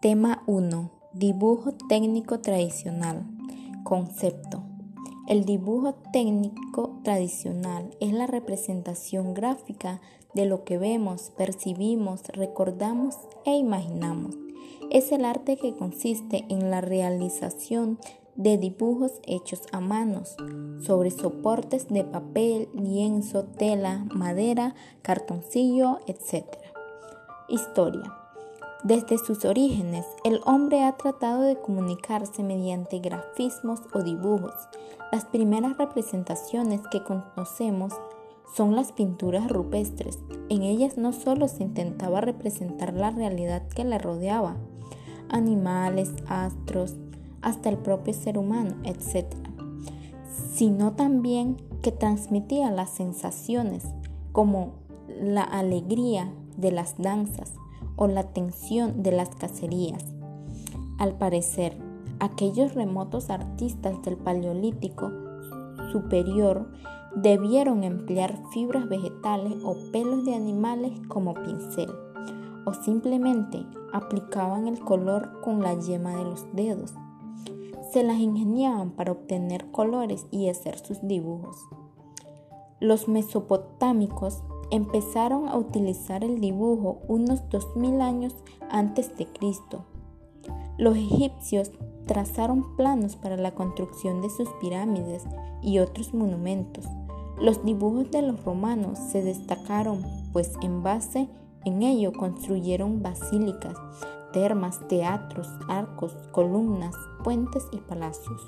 Tema 1. Dibujo técnico tradicional. Concepto. El dibujo técnico tradicional es la representación gráfica de lo que vemos, percibimos, recordamos e imaginamos. Es el arte que consiste en la realización de dibujos hechos a manos sobre soportes de papel, lienzo, tela, madera, cartoncillo, etc. Historia. Desde sus orígenes, el hombre ha tratado de comunicarse mediante grafismos o dibujos. Las primeras representaciones que conocemos son las pinturas rupestres. En ellas no solo se intentaba representar la realidad que le rodeaba, animales, astros, hasta el propio ser humano, etc., sino también que transmitía las sensaciones como la alegría de las danzas, o la tensión de las cacerías. Al parecer, aquellos remotos artistas del Paleolítico superior debieron emplear fibras vegetales o pelos de animales como pincel, o simplemente aplicaban el color con la yema de los dedos. Se las ingeniaban para obtener colores y hacer sus dibujos. Los mesopotámicos empezaron a utilizar el dibujo unos 2000 años antes de Cristo. Los egipcios trazaron planos para la construcción de sus pirámides y otros monumentos. Los dibujos de los romanos se destacaron, pues en base en ello construyeron basílicas, termas, teatros, arcos, columnas, puentes y palacios,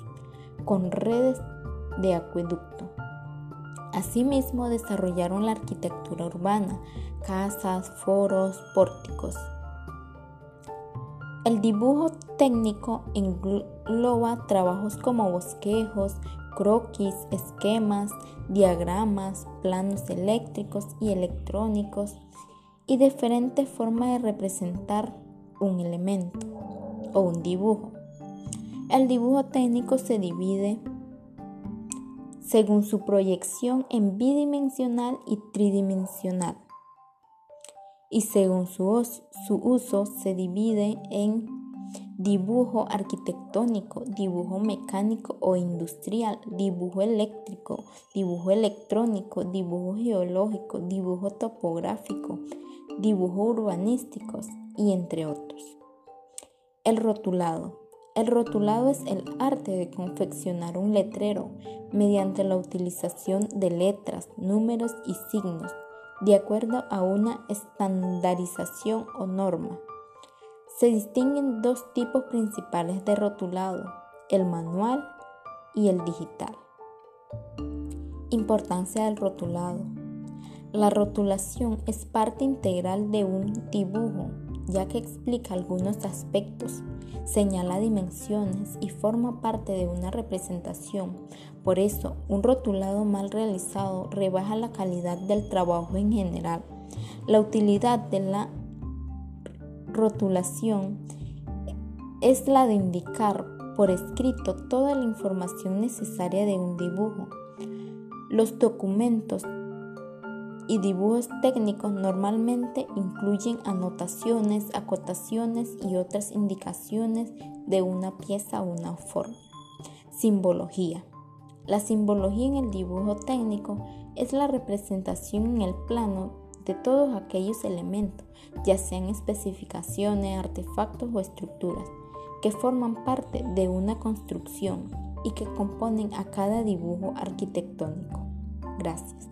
con redes de acueducto. Asimismo, desarrollaron la arquitectura urbana, casas, foros, pórticos. El dibujo técnico engloba trabajos como bosquejos, croquis, esquemas, diagramas, planos eléctricos y electrónicos y diferentes formas de representar un elemento o un dibujo. El dibujo técnico se divide según su proyección en bidimensional y tridimensional. Y según su, su uso se divide en dibujo arquitectónico, dibujo mecánico o industrial, dibujo eléctrico, dibujo electrónico, dibujo geológico, dibujo topográfico, dibujo urbanísticos y entre otros. El rotulado. El rotulado es el arte de confeccionar un letrero mediante la utilización de letras, números y signos de acuerdo a una estandarización o norma. Se distinguen dos tipos principales de rotulado, el manual y el digital. Importancia del rotulado. La rotulación es parte integral de un dibujo ya que explica algunos aspectos, señala dimensiones y forma parte de una representación. Por eso, un rotulado mal realizado rebaja la calidad del trabajo en general. La utilidad de la rotulación es la de indicar por escrito toda la información necesaria de un dibujo. Los documentos y dibujos técnicos normalmente incluyen anotaciones, acotaciones y otras indicaciones de una pieza o una forma. Simbología. La simbología en el dibujo técnico es la representación en el plano de todos aquellos elementos, ya sean especificaciones, artefactos o estructuras, que forman parte de una construcción y que componen a cada dibujo arquitectónico. Gracias.